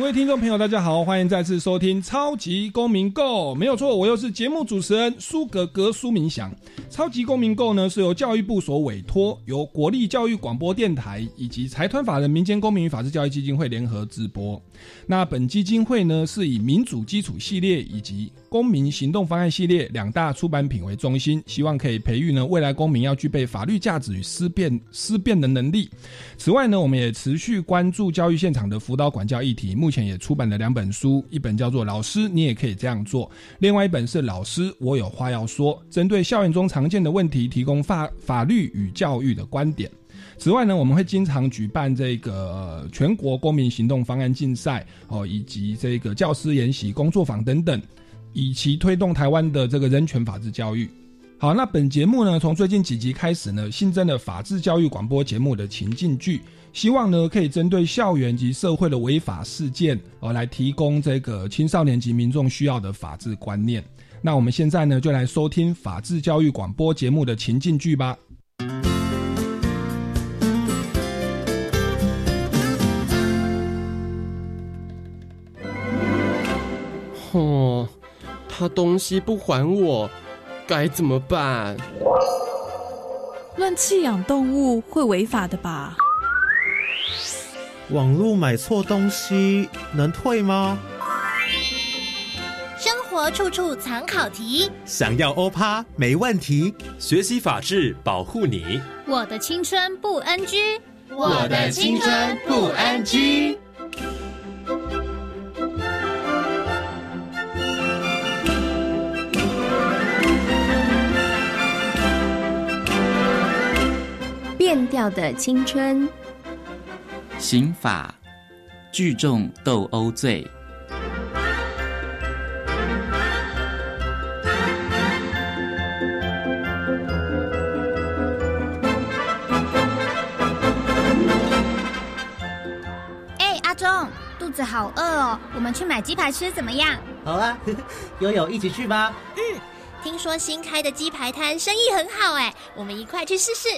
各位听众朋友，大家好，欢迎再次收听《超级公民购》，没有错，我又是节目主持人苏格格苏明祥。《超级公民购》呢是由教育部所委托，由国立教育广播电台以及财团法人民间公民与法治教育基金会联合直播。那本基金会呢是以民主基础系列以及公民行动方案系列两大出版品为中心，希望可以培育呢未来公民要具备法律价值与思辨思辨的能力。此外呢，我们也持续关注教育现场的辅导管教议题。目前也出版了两本书，一本叫做《老师，你也可以这样做》，另外一本是《老师，我有话要说》，针对校园中常见的问题，提供法法律与教育的观点。此外呢，我们会经常举办这个全国公民行动方案竞赛哦，以及这个教师研习工作坊等等，以其推动台湾的这个人权法治教育。好，那本节目呢，从最近几集开始呢，新增了法治教育广播节目的情境剧。希望呢，可以针对校园及社会的违法事件，而来提供这个青少年及民众需要的法治观念。那我们现在呢，就来收听法治教育广播节目的情境剧吧。哦，他东西不还我，该怎么办？乱弃养动物会违法的吧？网络买错东西能退吗？生活处处藏考题，想要欧趴没问题。学习法治，保护你。我的青春不 NG，我的青春不 NG。变调的青春。刑法聚众斗殴罪。哎，阿忠，肚子好饿哦，我们去买鸡排吃怎么样？好啊，悠悠一起去吧。嗯，听说新开的鸡排摊生意很好哎，我们一块去试试。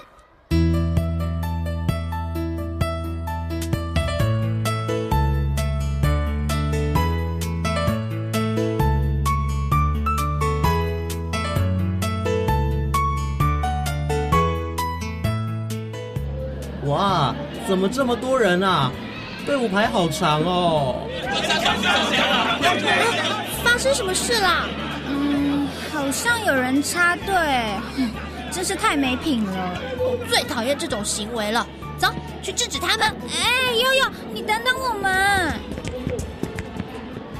怎么这么多人啊？队伍排好长哦！发生什么事啦？嗯，好像有人插队，真是太没品了！我最讨厌这种行为了。走去制止他们！哎，悠悠，你等等我们！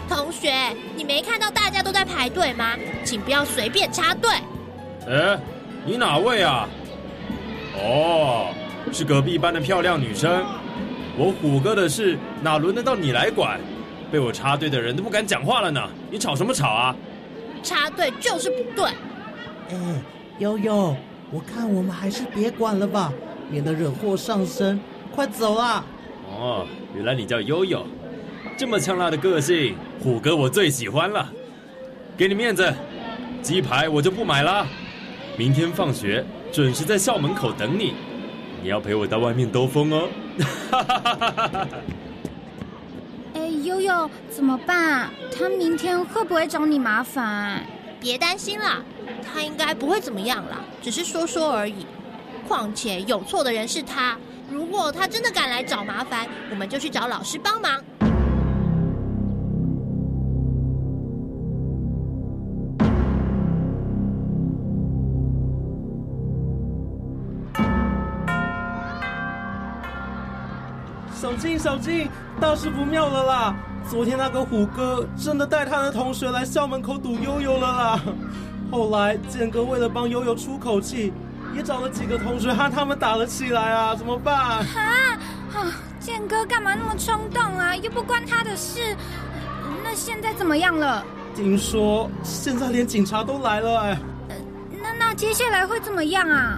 同学，你没看到大家都在排队吗？请不要随便插队。哎，你哪位啊？哦。是隔壁班的漂亮女生，我虎哥的事哪轮得到你来管？被我插队的人都不敢讲话了呢，你吵什么吵啊？插队就是不对。哎，悠悠，我看我们还是别管了吧，免得惹祸上身。快走啊！哦，原来你叫悠悠，这么呛辣的个性，虎哥我最喜欢了。给你面子，鸡排我就不买了。明天放学准时在校门口等你。你要陪我到外面兜风哦！哎，悠悠，怎么办？他明天会不会找你麻烦？别担心啦，他应该不会怎么样啦，只是说说而已。况且有错的人是他，如果他真的敢来找麻烦，我们就去找老师帮忙。静，小静，大事不妙了啦！昨天那个虎哥真的带他的同学来校门口堵悠悠了啦。后来建哥为了帮悠悠出口气，也找了几个同学和他们打了起来啊！怎么办？啊啊！建哥干嘛那么冲动啊？又不关他的事。那现在怎么样了？听说现在连警察都来了哎。那那接下来会怎么样啊？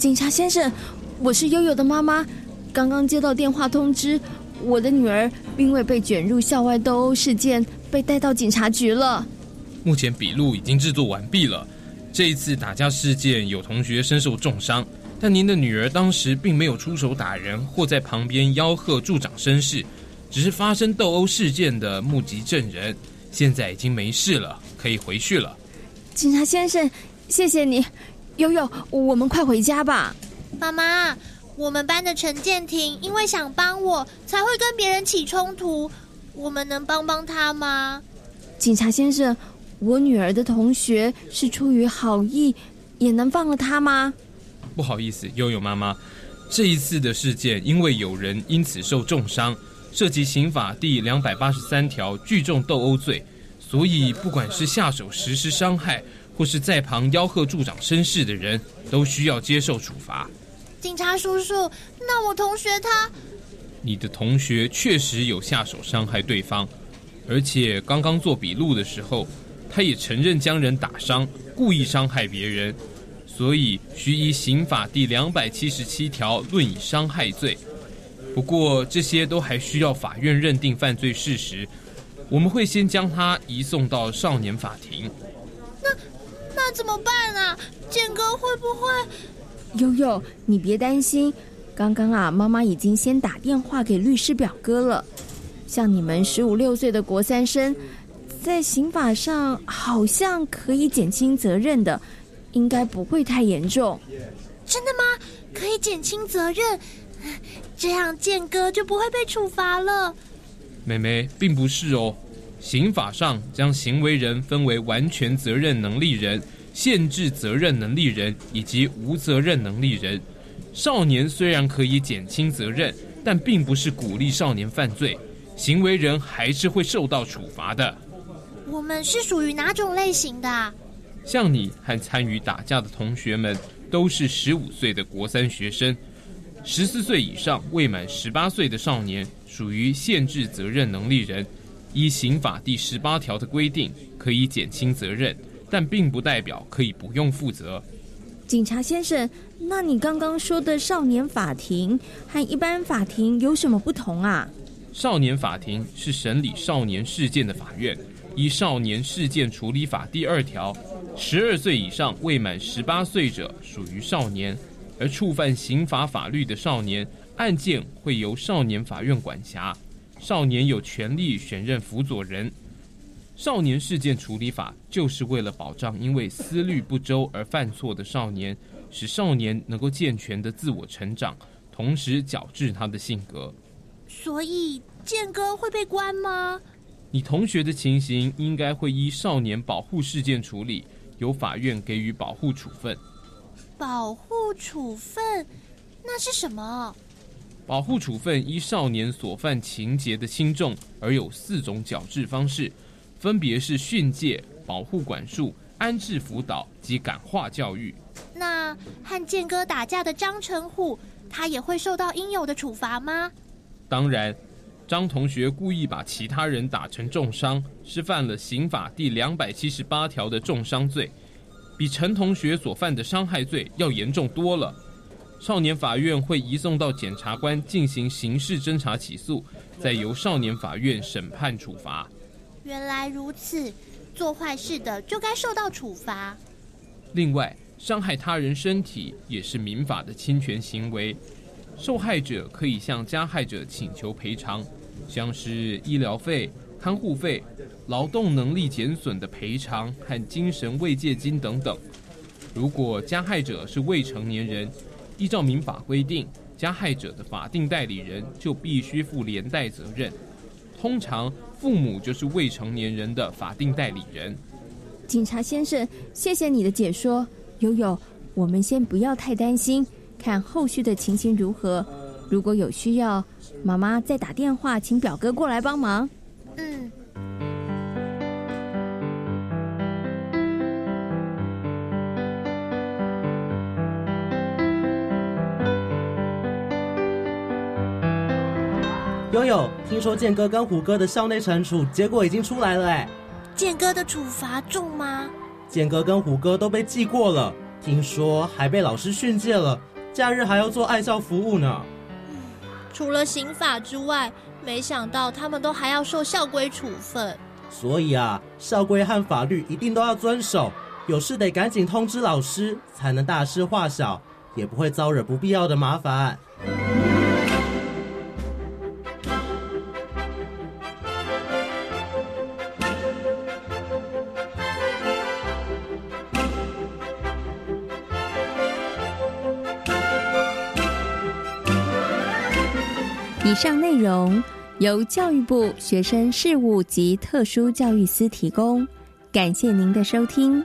警察先生，我是悠悠的妈妈，刚刚接到电话通知，我的女儿因为被卷入校外斗殴事件，被带到警察局了。目前笔录已经制作完毕了。这一次打架事件有同学身受重伤，但您的女儿当时并没有出手打人或在旁边吆喝助长声势，只是发生斗殴事件的目击证人。现在已经没事了，可以回去了。警察先生，谢谢你。悠悠，我们快回家吧。妈妈，我们班的陈建廷因为想帮我，才会跟别人起冲突。我们能帮帮他吗？警察先生，我女儿的同学是出于好意，也能放了他吗？不好意思，悠悠妈妈，这一次的事件因为有人因此受重伤，涉及刑法第两百八十三条聚众斗殴罪，所以不管是下手实施伤害。或是在旁吆喝助长声势的人，都需要接受处罚。警察叔叔，那我同学他……你的同学确实有下手伤害对方，而且刚刚做笔录的时候，他也承认将人打伤，故意伤害别人，所以需依刑法第两百七十七条论以伤害罪。不过这些都还需要法院认定犯罪事实，我们会先将他移送到少年法庭。那怎么办啊？建哥会不会？悠悠，你别担心。刚刚啊，妈妈已经先打电话给律师表哥了。像你们十五六岁的国三生，在刑法上好像可以减轻责任的，应该不会太严重。真的吗？可以减轻责任，这样建哥就不会被处罚了。妹妹，并不是哦。刑法上将行为人分为完全责任能力人、限制责任能力人以及无责任能力人。少年虽然可以减轻责任，但并不是鼓励少年犯罪，行为人还是会受到处罚的。我们是属于哪种类型的？像你和参与打架的同学们都是十五岁的国三学生，十四岁以上未满十八岁的少年属于限制责任能力人。依刑法第十八条的规定，可以减轻责任，但并不代表可以不用负责。警察先生，那你刚刚说的少年法庭和一般法庭有什么不同啊？少年法庭是审理少年事件的法院，依《少年事件处理法》第二条，十二岁以上未满十八岁者属于少年，而触犯刑法法律的少年案件会由少年法院管辖。少年有权利选任辅佐人。少年事件处理法就是为了保障因为思虑不周而犯错的少年，使少年能够健全的自我成长，同时矫治他的性格。所以建哥会被关吗？你同学的情形应该会依少年保护事件处理，由法院给予保护处分。保护处分？那是什么？保护处分依少年所犯情节的轻重而有四种矫治方式，分别是训诫、保护管束、安置辅导及感化教育。那和建哥打架的张成虎，他也会受到应有的处罚吗？当然，张同学故意把其他人打成重伤，是犯了刑法第两百七十八条的重伤罪，比陈同学所犯的伤害罪要严重多了。少年法院会移送到检察官进行刑事侦查起诉，再由少年法院审判处罚。原来如此，做坏事的就该受到处罚。另外，伤害他人身体也是民法的侵权行为，受害者可以向加害者请求赔偿，像是医疗费、看护费、劳动能力减损的赔偿和精神慰藉金等等。如果加害者是未成年人，依照民法规定，加害者的法定代理人就必须负连带责任。通常，父母就是未成年人的法定代理人。警察先生，谢谢你的解说。悠悠，我们先不要太担心，看后续的情形如何。如果有需要，妈妈再打电话请表哥过来帮忙。嗯。悠悠，听说剑哥跟虎哥的校内惩处结果已经出来了哎。剑哥的处罚重吗？剑哥跟虎哥都被记过了，听说还被老师训诫了，假日还要做爱校服务呢。除了刑法之外，没想到他们都还要受校规处分。所以啊，校规和法律一定都要遵守，有事得赶紧通知老师，才能大事化小，也不会招惹不必要的麻烦。上内容由教育部学生事务及特殊教育司提供，感谢您的收听。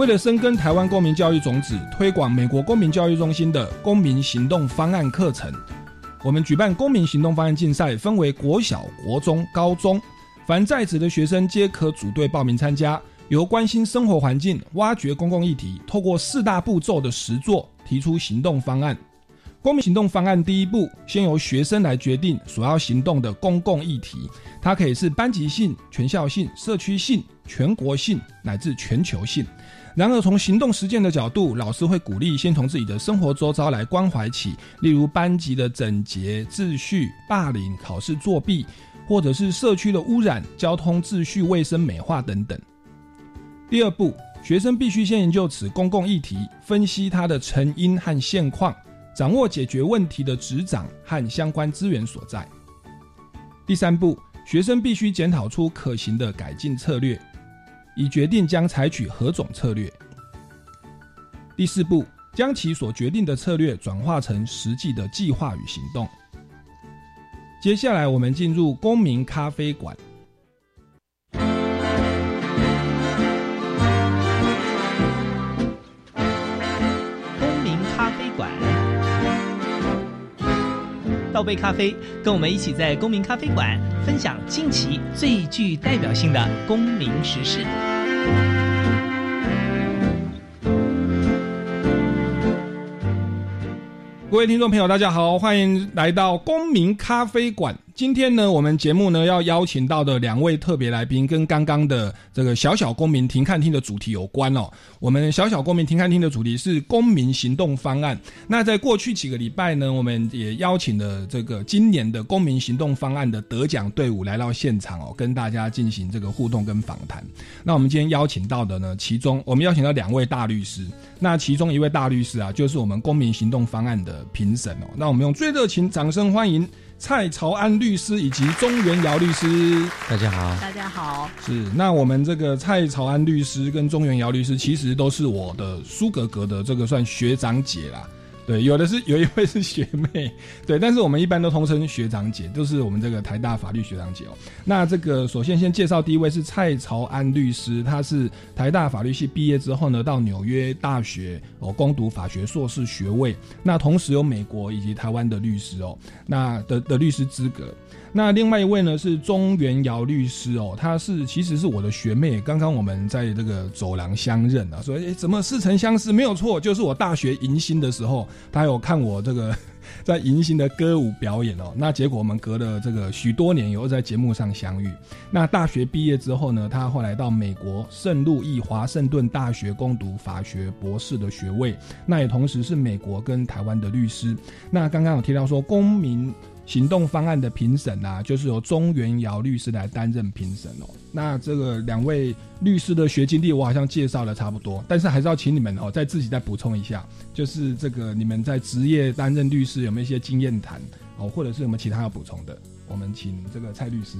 为了深耕台湾公民教育种子，推广美国公民教育中心的公民行动方案课程，我们举办公民行动方案竞赛，分为国小、国中、高中，凡在职的学生皆可组队报名参加。由关心生活环境、挖掘公共议题，透过四大步骤的实作，提出行动方案。公民行动方案第一步，先由学生来决定所要行动的公共议题，它可以是班级性、全校性、社区性、全国性乃至全球性。然而，从行动实践的角度，老师会鼓励先从自己的生活周遭来关怀起，例如班级的整洁、秩序、霸凌、考试作弊，或者是社区的污染、交通秩序、卫生美化等等。第二步，学生必须先研究此公共议题，分析它的成因和现况，掌握解决问题的执掌和相关资源所在。第三步，学生必须检讨出可行的改进策略。以决定将采取何种策略。第四步，将其所决定的策略转化成实际的计划与行动。接下来，我们进入公民咖啡馆。公民咖啡馆，倒杯咖啡，跟我们一起在公民咖啡馆分享近期最具代表性的公民时事。各位听众朋友，大家好，欢迎来到公民咖啡馆。今天呢，我们节目呢要邀请到的两位特别来宾，跟刚刚的这个小小公民庭看厅的主题有关哦。我们小小公民庭看厅的主题是公民行动方案。那在过去几个礼拜呢，我们也邀请了这个今年的公民行动方案的得奖队伍来到现场哦，跟大家进行这个互动跟访谈。那我们今天邀请到的呢，其中我们邀请到两位大律师，那其中一位大律师啊，就是我们公民行动方案的评审哦。那我们用最热情掌声欢迎。蔡朝安律师以及钟元尧律师，大家好，大家好。是那我们这个蔡朝安律师跟钟元尧律师，其实都是我的苏格格的这个算学长姐啦。对，有的是有一位是学妹，对，但是我们一般都通称学长姐，就是我们这个台大法律学长姐哦。那这个首先先介绍第一位是蔡朝安律师，他是台大法律系毕业之后呢，到纽约大学哦攻读法学硕士学位，那同时有美国以及台湾的律师哦，那的的律师资格。那另外一位呢是钟元尧律师哦，他是其实是我的学妹，刚刚我们在这个走廊相认啊，说诶怎么似曾相识？没有错，就是我大学迎新的时候，他有看我这个 在迎新的歌舞表演哦。那结果我们隔了这个许多年以后在节目上相遇。那大学毕业之后呢，他后来到美国圣路易华盛顿大学攻读法学博士的学位，那也同时是美国跟台湾的律师。那刚刚有提到说公民。行动方案的评审啊，就是由中原尧律师来担任评审哦。那这个两位律师的学经历，我好像介绍的差不多，但是还是要请你们哦，再自己再补充一下，就是这个你们在职业担任律师有没有一些经验谈哦，或者是有没有其他要补充的？我们请这个蔡律师。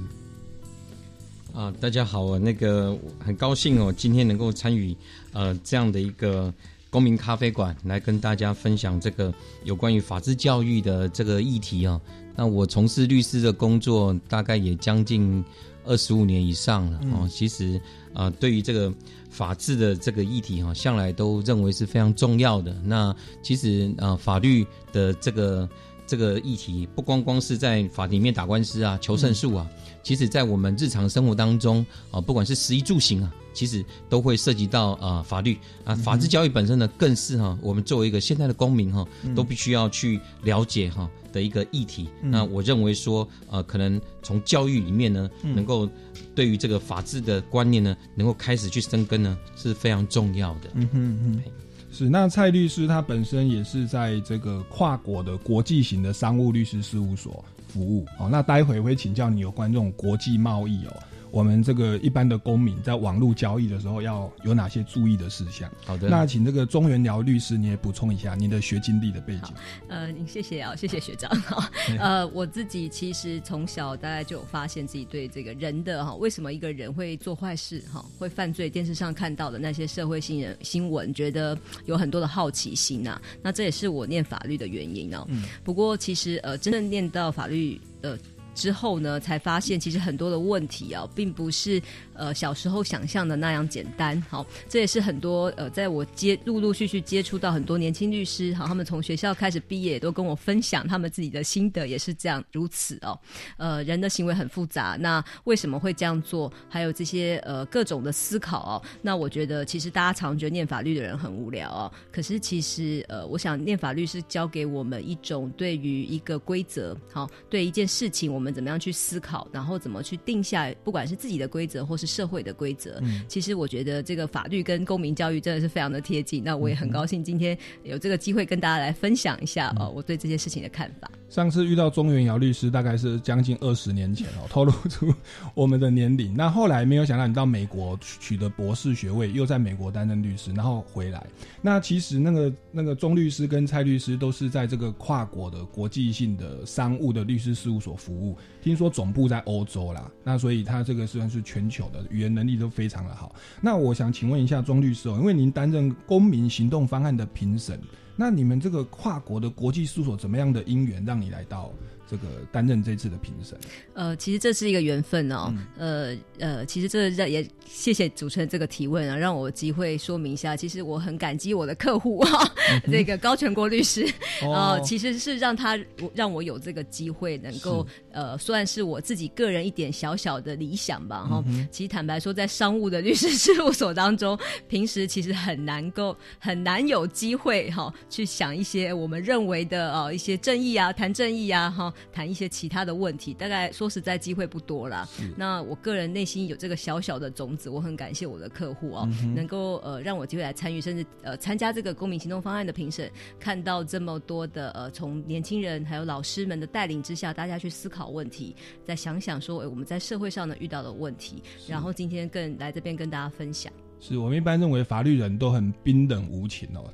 啊，大家好，我那个很高兴哦，今天能够参与呃这样的一个公民咖啡馆，来跟大家分享这个有关于法治教育的这个议题啊。那我从事律师的工作大概也将近二十五年以上了哦。其实啊，对于这个法治的这个议题哈，向来都认为是非常重要的。那其实啊，法律的这个这个议题，不光光是在法庭里面打官司啊、求胜诉啊。其实，在我们日常生活当中啊，不管是食衣住行啊，其实都会涉及到啊法律。啊，法治教育本身呢，更是哈我们作为一个现代的公民哈，都必须要去了解哈的一个议题。那我认为说，呃，可能从教育里面呢，能够对于这个法治的观念呢，能够开始去生根呢，是非常重要的。嗯哼哼，是。那蔡律师他本身也是在这个跨国的国际型的商务律师事务所。服务哦，那待会会请教你有关这种国际贸易哦。我们这个一般的公民在网络交易的时候要有哪些注意的事项？好的，那请这个中原辽律师你也补充一下你的学经历的背景。呃，谢谢啊，谢谢学长哈。呃，我自己其实从小大概就有发现自己对这个人的哈，为什么一个人会做坏事哈，会犯罪？电视上看到的那些社会新人新闻，觉得有很多的好奇心呐。那这也是我念法律的原因哦。嗯。不过其实呃，真正念到法律呃。之后呢，才发现其实很多的问题啊，并不是。呃，小时候想象的那样简单，好，这也是很多呃，在我接陆陆续续接触到很多年轻律师，好，他们从学校开始毕业，都跟我分享他们自己的心得，也是这样如此哦。呃，人的行为很复杂，那为什么会这样做？还有这些呃各种的思考哦。那我觉得，其实大家常觉得念法律的人很无聊哦，可是其实呃，我想念法律是教给我们一种对于一个规则，好，对一件事情我们怎么样去思考，然后怎么去定下，不管是自己的规则或是。社会的规则，其实我觉得这个法律跟公民教育真的是非常的贴近。那我也很高兴今天有这个机会跟大家来分享一下哦，我对这些事情的看法。上次遇到中原尧律师，大概是将近二十年前哦，透露出我们的年龄。那后来没有想到你到美国取得博士学位，又在美国担任律师，然后回来。那其实那个 那个钟律师跟蔡律师都是在这个跨国的国际性的商务的律师事务所服务，听说总部在欧洲啦。那所以他这个算是全球语言能力都非常的好。那我想请问一下庄律师哦，因为您担任公民行动方案的评审。那你们这个跨国的国际事务所怎么样的因缘让你来到？这个担任这次的评审，呃，其实这是一个缘分哦，呃呃，其实这也谢谢主持人这个提问啊，让我机会说明一下，其实我很感激我的客户啊，这个高全国律师，呃，其实是让他让我有这个机会能够，呃，算是我自己个人一点小小的理想吧，哈，其实坦白说，在商务的律师事务所当中，平时其实很难够很难有机会哈，去想一些我们认为的呃一些正义啊，谈正义啊，哈。谈一些其他的问题，大概说实在机会不多啦。那我个人内心有这个小小的种子，我很感谢我的客户哦，能够呃让我机会来参与，甚至呃参加这个公民行动方案的评审，看到这么多的呃从年轻人还有老师们的带领之下，大家去思考问题，再想想说我们在社会上呢遇到的问题，然后今天更来这边跟大家分享。是我们一般认为法律人都很冰冷无情哦。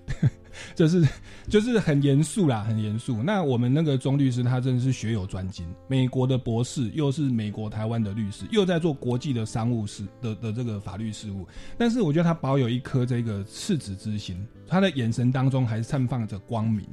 就是就是很严肃啦，很严肃。那我们那个钟律师，他真的是学有专精，美国的博士，又是美国台湾的律师，又在做国际的商务事的的这个法律事务。但是我觉得他保有一颗这个赤子之心，他的眼神当中还是绽放着光明。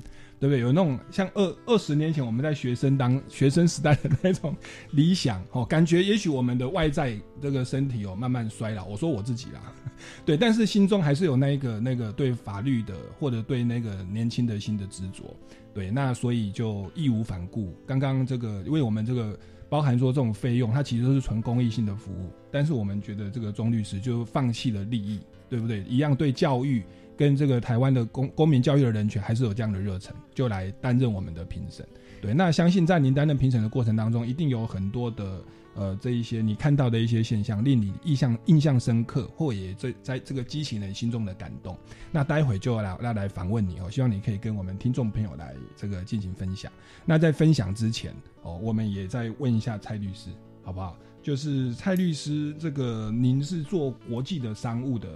对不对？有那种像二二十年前我们在学生当学生时代的那种理想哦，感觉也许我们的外在这个身体哦慢慢衰老。我说我自己啦，对，但是心中还是有那一个那个对法律的或者对那个年轻的心的执着。对，那所以就义无反顾。刚刚这个，因为我们这个包含说这种费用，它其实都是纯公益性的服务，但是我们觉得这个钟律师就放弃了利益，对不对？一样对教育。跟这个台湾的公公民教育的人权还是有这样的热忱，就来担任我们的评审。对，那相信在您担任评审的过程当中，一定有很多的呃这一些你看到的一些现象，令你印象印象深刻，或也在在这个激起人心中的感动。那待会就要来要来访问你哦，希望你可以跟我们听众朋友来这个进行分享。那在分享之前哦，我们也再问一下蔡律师，好不好？就是蔡律师，这个您是做国际的商务的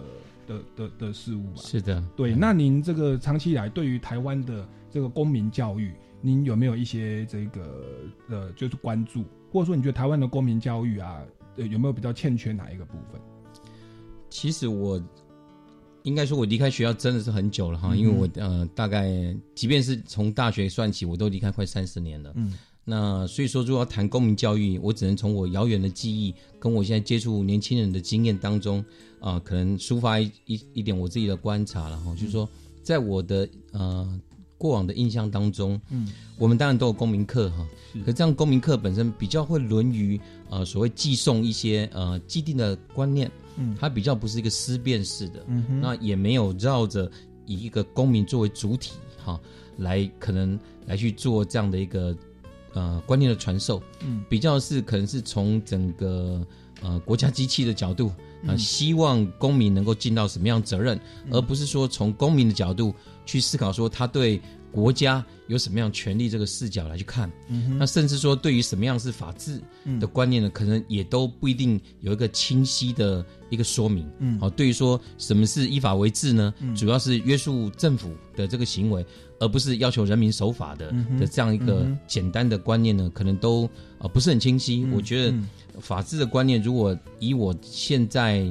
的的的事物吧？是的，对。那您这个长期以来对于台湾的这个公民教育，您有没有一些这个呃，就是关注，或者说你觉得台湾的公民教育啊，呃，有没有比较欠缺哪一个部分？其实我应该说，我离开学校真的是很久了哈，因为我呃，大概即便是从大学算起，我都离开快三十年了。嗯，那所以说，如果要谈公民教育，我只能从我遥远的记忆，跟我现在接触年轻人的经验当中啊，可能抒发一一一点我自己的观察了哈，就是说，在我的呃。过往的印象当中，嗯，我们当然都有公民课哈，可这样公民课本身比较会沦于呃所谓寄送一些呃既定的观念，嗯，它比较不是一个思辨式的，嗯哼，那也没有绕着以一个公民作为主体哈来可能来去做这样的一个呃观念的传授，嗯，比较是可能是从整个呃国家机器的角度啊，希望公民能够尽到什么样责任，而不是说从公民的角度。去思考说他对国家有什么样权利这个视角来去看，嗯那甚至说对于什么样是法治的观念呢，可能也都不一定有一个清晰的一个说明。嗯好，对于说什么是依法为治呢？主要是约束政府的这个行为，而不是要求人民守法的的这样一个简单的观念呢，可能都啊不是很清晰。我觉得法治的观念，如果以我现在。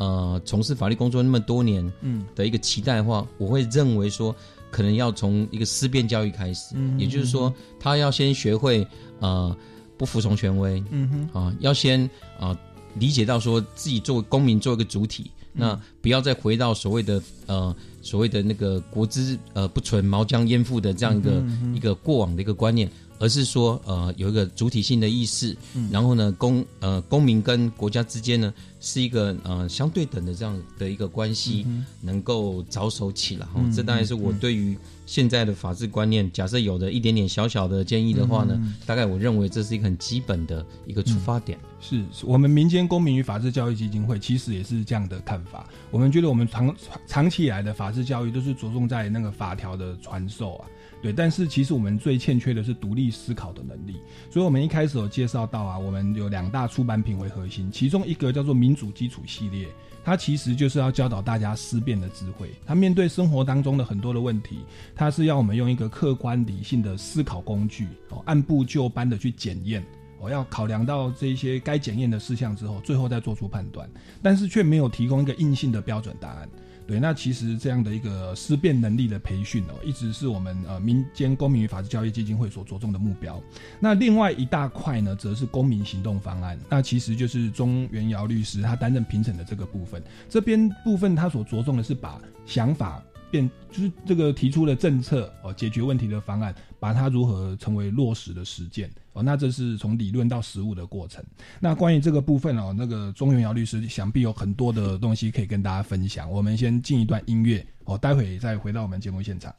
呃，从事法律工作那么多年，嗯，的一个期待的话，我会认为说，可能要从一个思辨教育开始，嗯，也就是说，他要先学会呃不服从权威，嗯哼，啊，要先啊理解到说自己作为公民，做一个主体，那不要再回到所谓的呃所谓的那个国之呃不存毛将焉附的这样一个一个过往的一个观念。而是说，呃，有一个主体性的意识，然后呢，公呃公民跟国家之间呢，是一个呃相对等的这样的一个关系，能够着手起来。哈，这当然是我对于现在的法治观念，假设有的一点点小小的建议的话呢，大概我认为这是一个很基本的一个出发点。是我们民间公民与法治教育基金会其实也是这样的看法。我们觉得我们长长期以来的法治教育都是着重在那个法条的传授啊。对，但是其实我们最欠缺的是独立思考的能力。所以，我们一开始有介绍到啊，我们有两大出版品为核心，其中一个叫做民主基础系列，它其实就是要教导大家思辨的智慧。它面对生活当中的很多的问题，它是要我们用一个客观理性的思考工具，哦，按部就班的去检验，我要考量到这些该检验的事项之后，最后再做出判断，但是却没有提供一个硬性的标准答案。对，那其实这样的一个思辨能力的培训哦，一直是我们呃民间公民与法治教育基金会所着重的目标。那另外一大块呢，则是公民行动方案。那其实就是中原尧律师他担任评审的这个部分。这边部分他所着重的是把想法。变就是这个提出的政策哦解决问题的方案把它如何成为落实的实践哦那这是从理论到实物的过程。那关于这个部分哦那个钟永尧律师想必有很多的东西可以跟大家分享我们先进一段音乐哦待会再回到我们节目现场。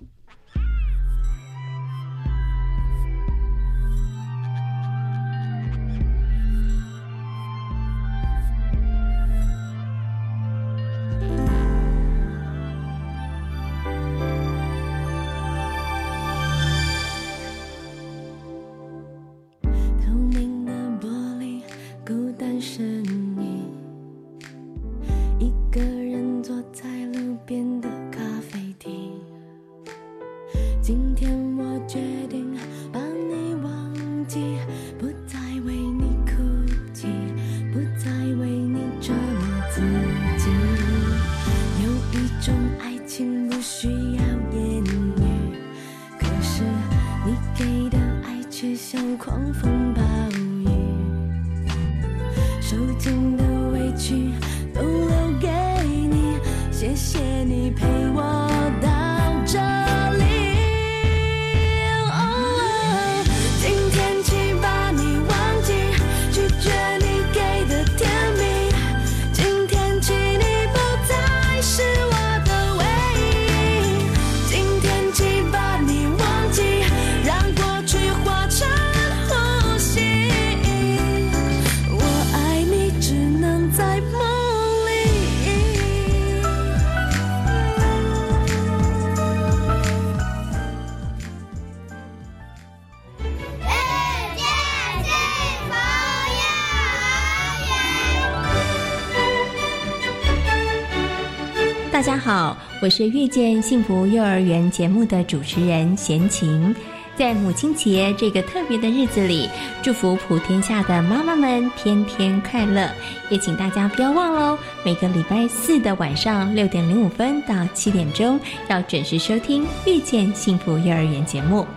我是遇见幸福幼儿园节目的主持人贤琴。在母亲节这个特别的日子里，祝福普天下的妈妈们天天快乐。也请大家不要忘喽，每个礼拜四的晚上六点零五分到七点钟，要准时收听《遇见幸福幼儿园》节目。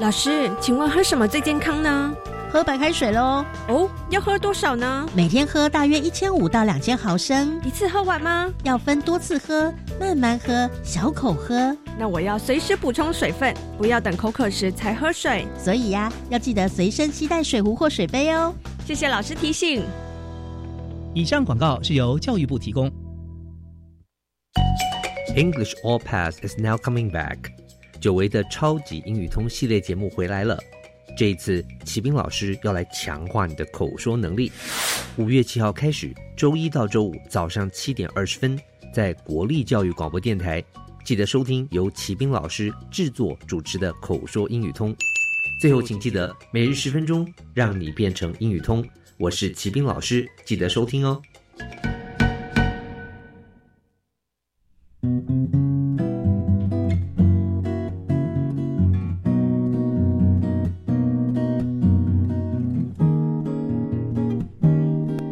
老师，请问喝什么最健康呢？喝白开水喽！哦，要喝多少呢？每天喝大约一千五到两千毫升，一次喝完吗？要分多次喝，慢慢喝，小口喝。那我要随时补充水分，不要等口渴时才喝水。所以呀，要记得随身携带水壶或水杯哦。谢谢老师提醒。以上广告是由教育部提供。English All Pass is now coming back。久违的超级英语通系列节目回来了。这一次，骑兵老师要来强化你的口说能力。五月七号开始，周一到周五早上七点二十分，在国立教育广播电台，记得收听由骑兵老师制作主持的口说英语通。最后，请记得每日十分钟，让你变成英语通。我是骑兵老师，记得收听哦。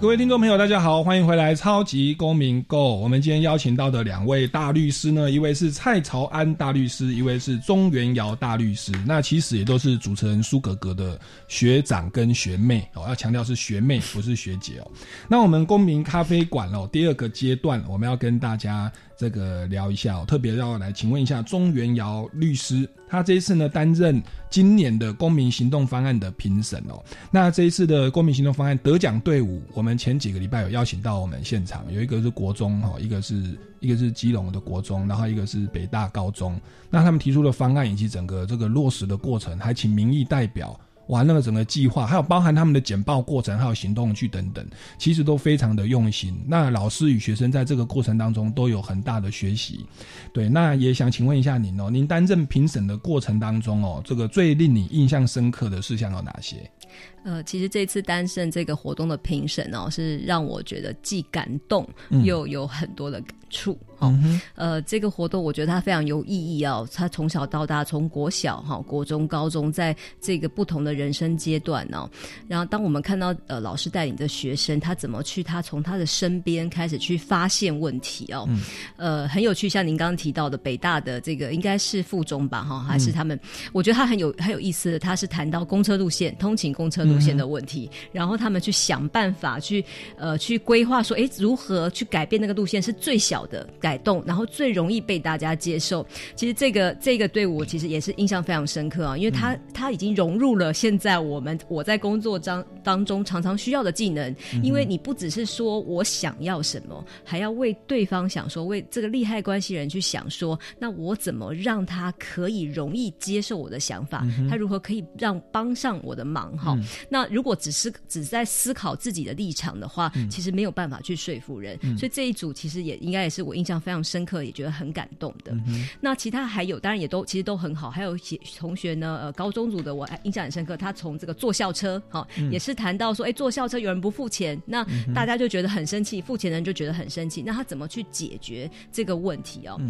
各位听众朋友，大家好，欢迎回来《超级公民 Go》。我们今天邀请到的两位大律师呢，一位是蔡朝安大律师，一位是钟元尧大律师。那其实也都是主持人苏格格的学长跟学妹哦，要强调是学妹，不是学姐哦。那我们公民咖啡馆哦，第二个阶段，我们要跟大家。这个聊一下哦，特别要来请问一下钟元尧律师，他这一次呢担任今年的公民行动方案的评审哦。那这一次的公民行动方案得奖队伍，我们前几个礼拜有邀请到我们现场，有一个是国中哈，一个是一个是基隆的国中，然后一个是北大高中。那他们提出的方案以及整个这个落实的过程，还请民意代表。哇，那个整个计划，还有包含他们的简报过程，还有行动去等等，其实都非常的用心。那老师与学生在这个过程当中都有很大的学习。对，那也想请问一下您哦，您担任评审的过程当中哦，这个最令你印象深刻的事项有哪些？呃，其实这次担任这个活动的评审哦，是让我觉得既感动又有很多的感触。哦，呃，这个活动我觉得它非常有意义哦。他从小到大，从国小哈、国中、高中，在这个不同的人生阶段呢，然后当我们看到呃老师带领的学生，他怎么去他从他的身边开始去发现问题哦，呃，很有趣。像您刚刚提到的北大的这个应该是附中吧哈，还是他们？我觉得他很有很有意思的，他是谈到公车路线、通勤公车。路线的问题，然后他们去想办法去呃去规划说，哎，如何去改变那个路线是最小的改动，然后最容易被大家接受。其实这个这个对我其实也是印象非常深刻啊，因为他他已经融入了现在我们我在工作当当中常常需要的技能。因为你不只是说我想要什么，还要为对方想说，为这个利害关系人去想说，那我怎么让他可以容易接受我的想法？他如何可以让帮上我的忙？哈。那如果只是只在思考自己的立场的话，其实没有办法去说服人。所以这一组其实也应该也是我印象非常深刻，也觉得很感动的。那其他还有，当然也都其实都很好。还有同学呢，呃，高中组的我印象很深刻，他从这个坐校车，哈，也是谈到说，哎，坐校车有人不付钱，那大家就觉得很生气，付钱的人就觉得很生气。那他怎么去解决这个问题哦？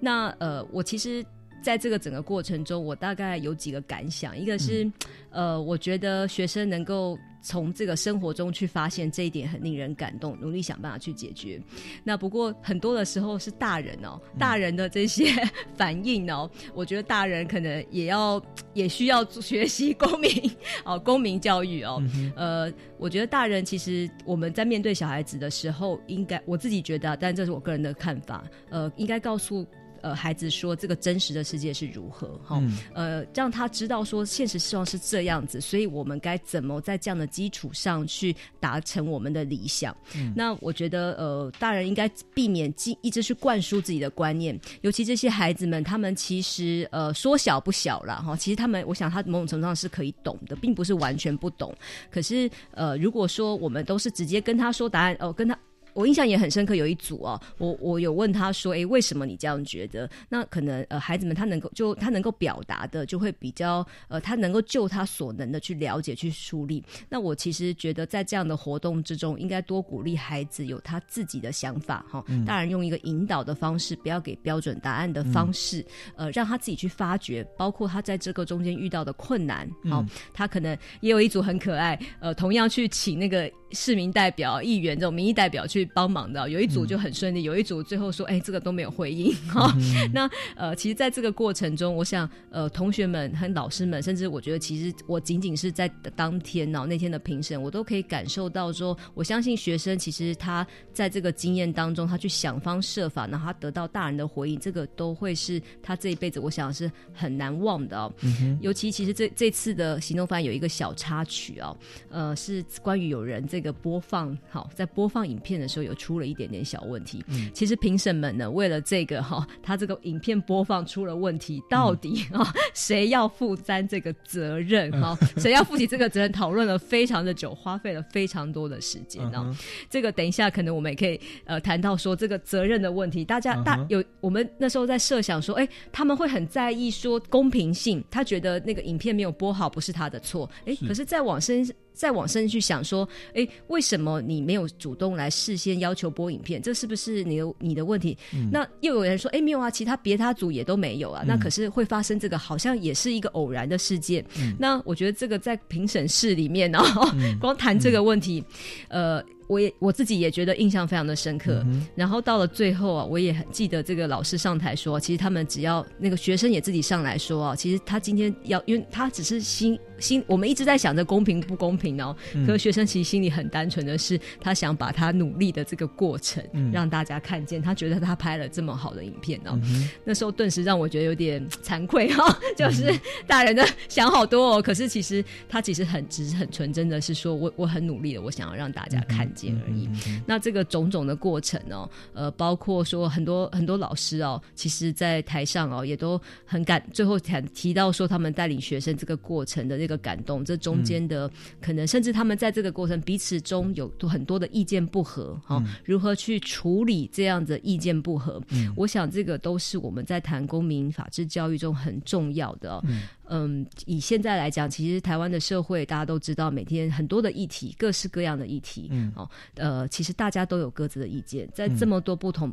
那呃，我其实。在这个整个过程中，我大概有几个感想。一个是，呃，我觉得学生能够从这个生活中去发现这一点，很令人感动，努力想办法去解决。那不过很多的时候是大人哦，大人的这些 反应哦，我觉得大人可能也要也需要学习公民 哦，公民教育哦。呃，我觉得大人其实我们在面对小孩子的时候，应该我自己觉得，但这是我个人的看法，呃，应该告诉。呃孩子说这个真实的世界是如何哈，呃让他知道说现实希望是这样子，所以我们该怎么在这样的基础上去达成我们的理想？那我觉得呃大人应该避免一一直去灌输自己的观念，尤其这些孩子们，他们其实呃说小不小了哈，其实他们我想他某种程度上是可以懂的，并不是完全不懂。可是呃如果说我们都是直接跟他说答案哦，跟他。我印象也很深刻，有一组哦，我我有问他说，哎，为什么你这样觉得？那可能呃，孩子们他能够就他能够表达的，就会比较呃，他能够就他所能的去了解、去梳理。那我其实觉得，在这样的活动之中，应该多鼓励孩子有他自己的想法哈。当然，用一个引导的方式，不要给标准答案的方式，呃，让他自己去发掘，包括他在这个中间遇到的困难。好，他可能也有一组很可爱，呃，同样去请那个。市民代表、议员这种民意代表去帮忙的，有一组就很顺利，有一组最后说：“哎，这个都没有回应。”哈，那呃，其实，在这个过程中，我想，呃，同学们和老师们，甚至我觉得，其实我仅仅是在当天哦，那天的评审，我都可以感受到说，我相信学生其实他在这个经验当中，他去想方设法，然后他得到大人的回应，这个都会是他这一辈子，我想是很难忘的哦。尤其其实这这次的行动方案有一个小插曲哦，呃，是关于有人这。这个播放好，在播放影片的时候有出了一点点小问题。嗯，其实评审们呢，为了这个哈，他这个影片播放出了问题，到底 啊谁要负担这个责任哈？谁要负起这个责任？讨论了非常的久，花费了非常多的时间啊。这个等一下可能我们也可以呃谈到说这个责任的问题。大家大有我们那时候在设想说，哎，他们会很在意说公平性，他觉得那个影片没有播好不是他的错。哎，可是再往深。再往深去想说，哎，为什么你没有主动来事先要求播影片？这是不是你的你的问题？那又有人说，哎，没有啊，其他别他组也都没有啊。那可是会发生这个，好像也是一个偶然的事件。那我觉得这个在评审室里面呢，光谈这个问题，呃。我也我自己也觉得印象非常的深刻，然后到了最后啊，我也很记得这个老师上台说，其实他们只要那个学生也自己上来说啊，其实他今天要，因为他只是心心，我们一直在想着公平不公平哦，可是学生其实心里很单纯的是，他想把他努力的这个过程让大家看见，他觉得他拍了这么好的影片哦，那时候顿时让我觉得有点惭愧哈，就是大人的想好多哦，可是其实他其实很只是很纯真的是说我我很努力的，我想要让大家看见。而已。那这个种种的过程哦，呃，包括说很多很多老师哦，其实，在台上哦，也都很感。最后谈提到说，他们带领学生这个过程的那个感动，这中间的可能，甚至他们在这个过程彼此中有很多的意见不合哈，如何去处理这样的意见不合？我想这个都是我们在谈公民法治教育中很重要的。嗯，以现在来讲，其实台湾的社会大家都知道，每天很多的议题，各式各样的议题，嗯，哦，呃，其实大家都有各自的意见，在这么多不同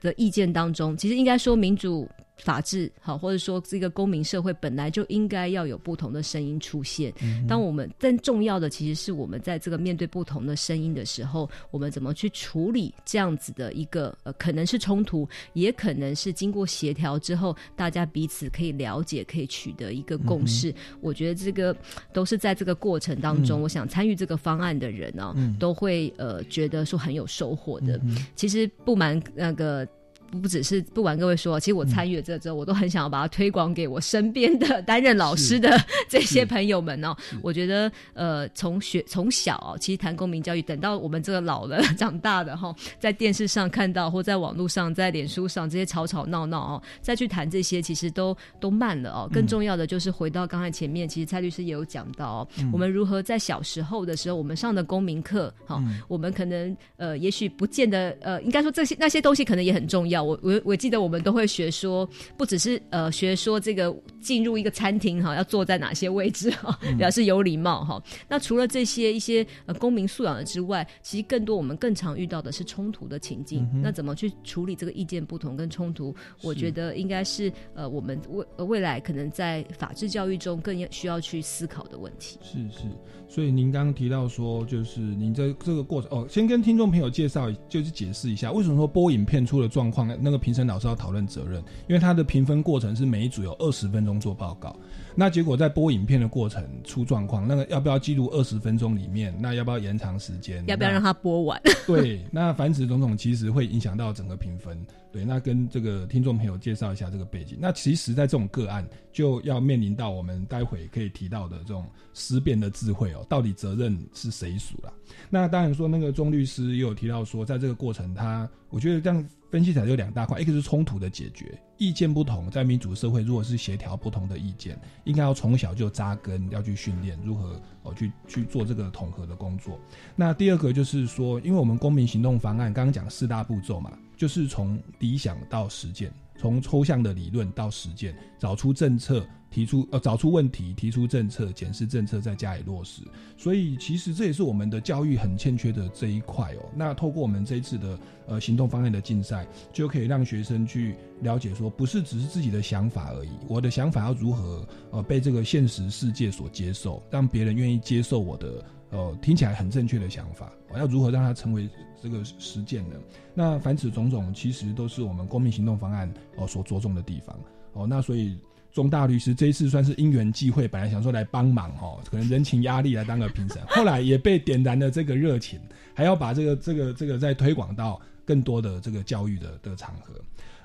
的意见当中，其实应该说民主。法治好，或者说这个公民社会本来就应该要有不同的声音出现。当我们更重要的，其实是我们在这个面对不同的声音的时候，我们怎么去处理这样子的一个呃，可能是冲突，也可能是经过协调之后，大家彼此可以了解，可以取得一个共识。我觉得这个都是在这个过程当中，我想参与这个方案的人呢，都会呃觉得说很有收获的。其实不瞒那个。不只是不管各位说，其实我参与了这之后，我都很想要把它推广给我身边的担任老师的 这些朋友们哦。我觉得，呃，从学从小，其实谈公民教育，等到我们这个老了 长大的哈，在电视上看到，或在网络上，在脸书上这些吵吵闹闹哦，再去谈这些，其实都都慢了哦。更重要的就是回到刚才前面，其实蔡律师也有讲到，哦，我们如何在小时候的时候，我们上的公民课，哈，我们可能呃，也许不见得呃，应该说这些那些东西可能也很重要。我我我记得我们都会学说，不只是呃学说这个进入一个餐厅哈，要坐在哪些位置哈，表示有礼貌哈。那除了这些一些呃公民素养的之外，其实更多我们更常遇到的是冲突的情境。那怎么去处理这个意见不同跟冲突？我觉得应该是呃我们未未来可能在法治教育中更需要去思考的问题。是是。所以您刚刚提到说，就是您在这个过程哦，先跟听众朋友介绍，就是解释一下，为什么说播影片出了状况，那个评审老师要讨论责任，因为他的评分过程是每一组有二十分钟做报告，那结果在播影片的过程出状况，那个要不要记录二十分钟里面，那要不要延长时间，要不要让他播完？对，那凡此种种其实会影响到整个评分。对，那跟这个听众朋友介绍一下这个背景。那其实，在这种个案，就要面临到我们待会可以提到的这种思辨的智慧哦，到底责任是谁属了？那当然说，那个钟律师也有提到说，在这个过程，他我觉得这样分析起来就两大块，一个是冲突的解决，意见不同，在民主社会，如果是协调不同的意见，应该要从小就扎根，要去训练如何哦去去做这个统合的工作。那第二个就是说，因为我们公民行动方案刚刚讲四大步骤嘛。就是从理想到实践，从抽象的理论到实践，找出政策，提出呃找出问题，提出政策，检视政策，再加以落实。所以其实这也是我们的教育很欠缺的这一块哦。那透过我们这一次的呃行动方案的竞赛，就可以让学生去了解说，不是只是自己的想法而已，我的想法要如何呃被这个现实世界所接受，让别人愿意接受我的呃听起来很正确的想法，我要如何让它成为。这个实践的，那凡此种种，其实都是我们公民行动方案哦所着重的地方哦。那所以钟大律师这一次算是因缘际会，本来想说来帮忙哦，可能人情压力来当个评审，后来也被点燃了这个热情，还要把这个这个这个再推广到更多的这个教育的的场合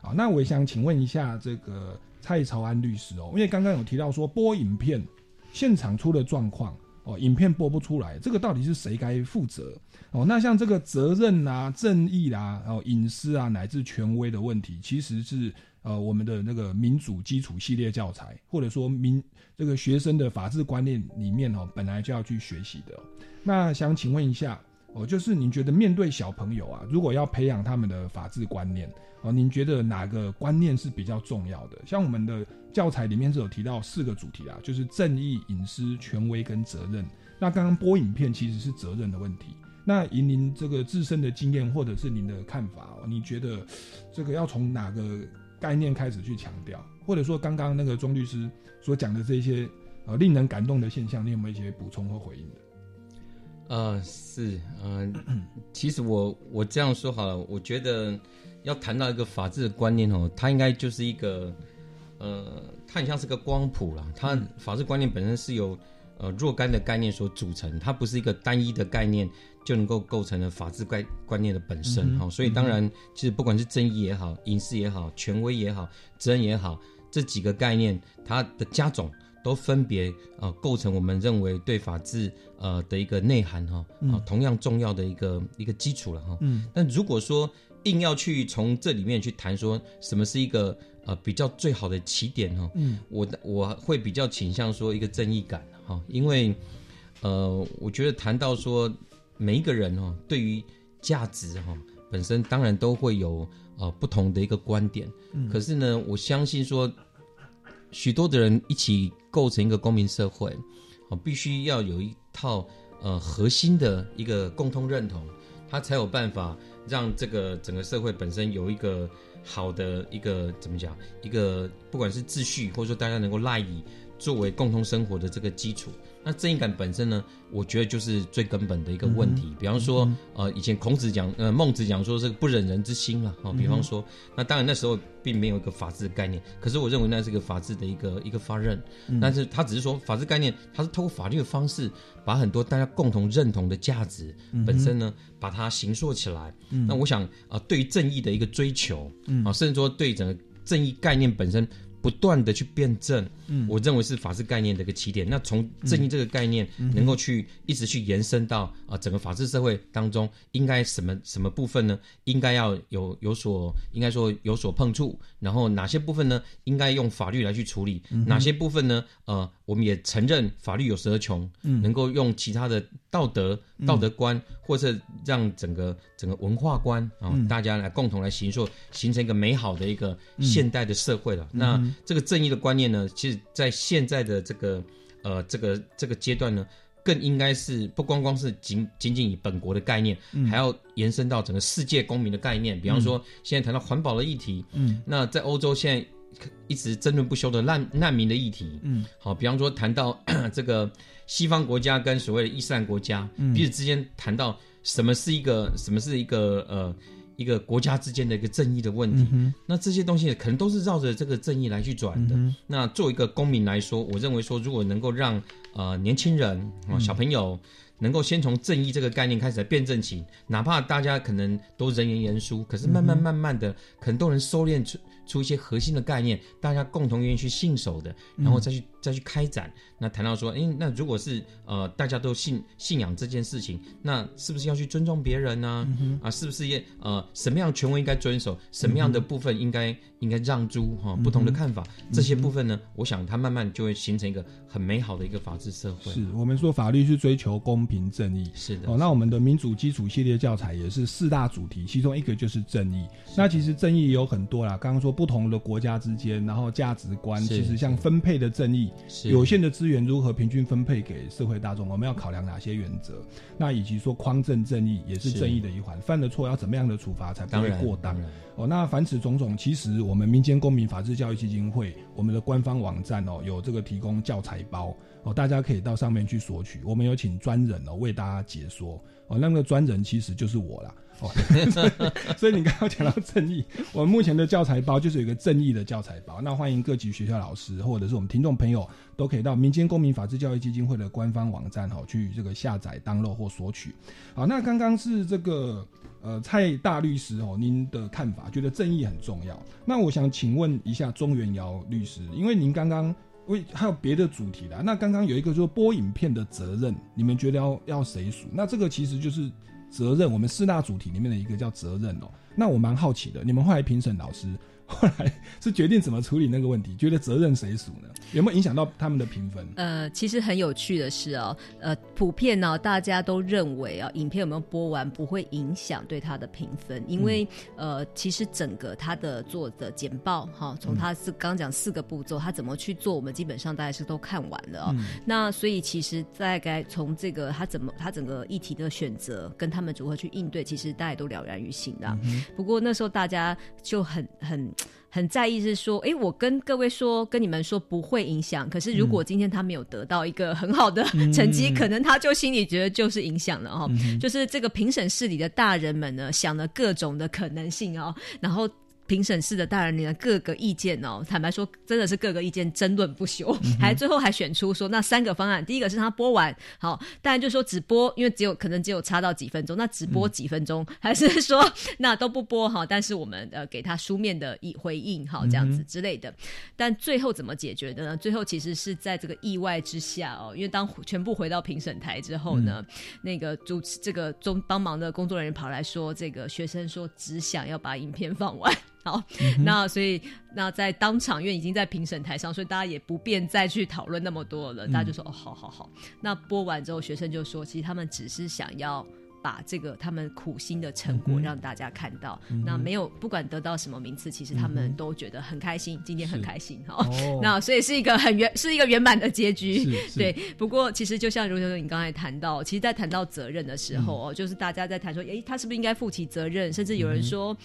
啊。那我也想请问一下这个蔡朝安律师哦，因为刚刚有提到说播影片现场出了状况哦，影片播不出来，这个到底是谁该负责？哦，那像这个责任啊、正义啦、然后隐私啊，乃至权威的问题，其实是呃我们的那个民主基础系列教材，或者说民这个学生的法治观念里面哦，本来就要去学习的。那想请问一下，哦，就是您觉得面对小朋友啊，如果要培养他们的法治观念，哦，您觉得哪个观念是比较重要的？像我们的教材里面是有提到四个主题啊，就是正义、隐私、权威跟责任。那刚刚播影片其实是责任的问题。那以您这个自身的经验，或者是您的看法哦，你觉得这个要从哪个概念开始去强调？或者说，刚刚那个钟律师所讲的这些呃令人感动的现象，你有没有一些补充和回应的？呃，是，嗯，其实我我这样说好了，我觉得要谈到一个法治的观念哦，它应该就是一个呃，它很像是个光谱了。它法治观念本身是由呃若干的概念所组成，它不是一个单一的概念。就能够构成了法治观观念的本身哈，所以当然，其实不管是正义也好、隐私也好、权威也好、责任也好，这几个概念它的加总都分别呃构成我们认为对法治呃的一个内涵哈，啊同样重要的一个一个基础了哈。嗯。但如果说硬要去从这里面去谈说什么是一个呃比较最好的起点哈，嗯，我我会比较倾向说一个正义感哈，因为呃我觉得谈到说。每一个人哦，对于价值哈本身当然都会有呃不同的一个观点。嗯。可是呢，我相信说，许多的人一起构成一个公民社会，哦，必须要有一套呃核心的一个共通认同，他才有办法让这个整个社会本身有一个好的一个怎么讲，一个不管是秩序或者说大家能够赖以作为共同生活的这个基础。那正义感本身呢？我觉得就是最根本的一个问题。比方说，呃，以前孔子讲，呃，孟子讲说这个不忍人之心了。哦，比方说，那当然那时候并没有一个法治的概念，可是我认为那是个法治的一个一个发轫。但是他只是说法治概念，它是透过法律的方式，把很多大家共同认同的价值本身呢，把它形塑起来。那我想啊，对于正义的一个追求，啊，甚至说对整个正义概念本身。不断的去辩证，嗯，我认为是法治概念的一个起点。那从正义这个概念，能够去一直去延伸到啊整个法治社会当中，应该什么什么部分呢？应该要有有所，应该说有所碰触。然后哪些部分呢？应该用法律来去处理？哪些部分呢？呃，我们也承认法律有时而穷，嗯，能够用其他的道德道德观，或是让整个整个文化观啊，大家来共同来形塑，形成一个美好的一个现代的社会了。那这个正义的观念呢，其实，在现在的这个呃这个这个阶段呢，更应该是不光光是仅仅仅以本国的概念，还要延伸到整个世界公民的概念。比方说，现在谈到环保的议题，嗯，那在欧洲现在。一直争论不休的难难民的议题，嗯，好，比方说谈到 这个西方国家跟所谓的伊斯兰国家彼此之间谈到什么是一个什么是一个呃一个国家之间的一个正义的问题，那这些东西可能都是绕着这个正义来去转的。那作为一个公民来说，我认为说如果能够让呃年轻人啊小朋友能够先从正义这个概念开始来辩证起，哪怕大家可能都人言言殊，可是慢慢慢慢的，可能都能收敛出出一些核心的概念，大家共同愿意去信守的，然后再去再去开展。那谈到说，哎，那如果是呃大家都信信仰这件事情，那是不是要去尊重别人呢？啊，是不是也呃什么样权威应该遵守，什么样的部分应该应该让诸哈？不同的看法，这些部分呢，我想它慢慢就会形成一个很美好的一个法治社会。是我们说法律是追求公平正义，是的。哦，那我们的民主基础系列教材也是四大主题，其中一个就是正义。那其实正义有很多啦，刚刚说不同的国家之间，然后价值观，其实像分配的正义，有限的资源如何平均分配给社会大众，我们要考量哪些原则？那以及说匡正正义也是正义的一环，犯了错要怎么样的处罚才不会过当？哦，那凡此种种，其实我们民间公民法治教育基金会我们的官方网站哦，有这个提供教材包哦，大家可以到上面去索取。我们有请专人哦为大家解说哦，那个专人其实就是我啦。所以你刚刚讲到正义，我们目前的教材包就是有一个正义的教材包。那欢迎各级学校老师或者是我们听众朋友都可以到民间公民法治教育基金会的官方网站哈去这个下载、当 d 或索取。好，那刚刚是这个。呃，蔡大律师哦，您的看法觉得正义很重要。那我想请问一下钟元尧律师，因为您刚刚为还有别的主题的，那刚刚有一个说播影片的责任，你们觉得要要谁属？那这个其实就是责任，我们四大主题里面的一个叫责任哦。那我蛮好奇的，你们后来评审老师。后来是决定怎么处理那个问题，觉得责任谁属呢？有没有影响到他们的评分？呃，其实很有趣的是哦，呃，普遍呢，大家都认为啊，影片有没有播完不会影响对他的评分，因为呃，其实整个他的做的简报哈，从他是刚讲四个步骤，他怎么去做，我们基本上大概是都看完了哦。那所以其实大概从这个他怎么他整个议题的选择跟他们如何去应对，其实大家都了然于心的。不过那时候大家就很很。很在意是说，哎，我跟各位说，跟你们说不会影响。可是如果今天他没有得到一个很好的成绩，可能他就心里觉得就是影响了哈。就是这个评审室里的大人们呢，想了各种的可能性哦，然后。评审室的大人的各个意见哦，坦白说，真的是各个意见争论不休，还最后还选出说那三个方案。第一个是他播完好，当然就说只播，因为只有可能只有差到几分钟，那只播几分钟，还是说那都不播哈？但是我们呃给他书面的以回应哈，这样子之类的。但最后怎么解决的呢？最后其实是在这个意外之下哦，因为当全部回到评审台之后呢，那个主持这个中帮忙的工作人员跑来说，这个学生说只想要把影片放完。好，那所以那在当场，因为已经在评审台上，所以大家也不便再去讨论那么多了。大家就说：“哦，好好好。”那播完之后，学生就说：“其实他们只是想要。”把这个他们苦心的成果让大家看到，那没有不管得到什么名次，其实他们都觉得很开心，今天很开心哈。那所以是一个很圆，是一个圆满的结局。对，不过其实就像如同你刚才谈到，其实，在谈到责任的时候哦，就是大家在谈说，哎，他是不是应该负起责任？甚至有人说。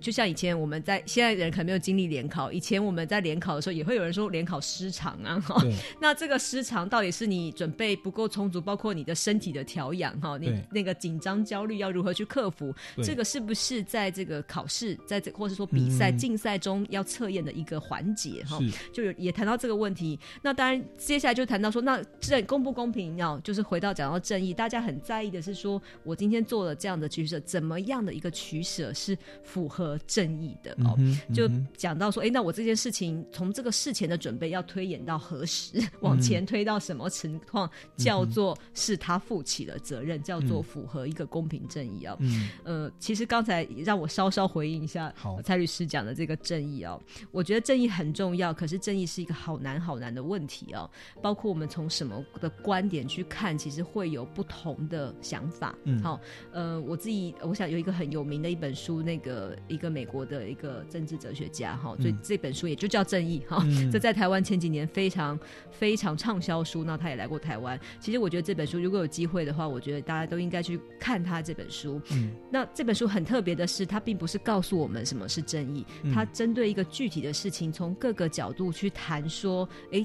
就像以前我们在现在人可能没有经历联考，以前我们在联考的时候也会有人说联考失常啊，哈。那这个失常到底是你准备不够充足，包括你的身体的调养哈，你那个紧张焦虑要如何去克服？这个是不是在这个考试，在这或者说比赛竞赛中要测验的一个环节哈？就有也谈到这个问题。那当然接下来就谈到说，那正公不公平？要就是回到讲到正义，大家很在意的是说，我今天做了这样的取舍，怎么样的一个取舍是符合？和正义的哦，就讲到说，哎，那我这件事情从这个事前的准备要推演到何时，往前推到什么情况，叫做是他负起了责任，叫做符合一个公平正义啊。呃，其实刚才让我稍稍回应一下蔡律师讲的这个正义哦，我觉得正义很重要，可是正义是一个好难好难的问题哦。包括我们从什么的观点去看，其实会有不同的想法。好，呃，我自己我想有一个很有名的一本书，那个。一个美国的一个政治哲学家哈，所以这本书也就叫《正义》哈。这在台湾前几年非常非常畅销书，那他也来过台湾。其实我觉得这本书如果有机会的话，我觉得大家都应该去看他这本书。嗯，那这本书很特别的是，它并不是告诉我们什么是正义，它针对一个具体的事情，从各个角度去谈说，哎。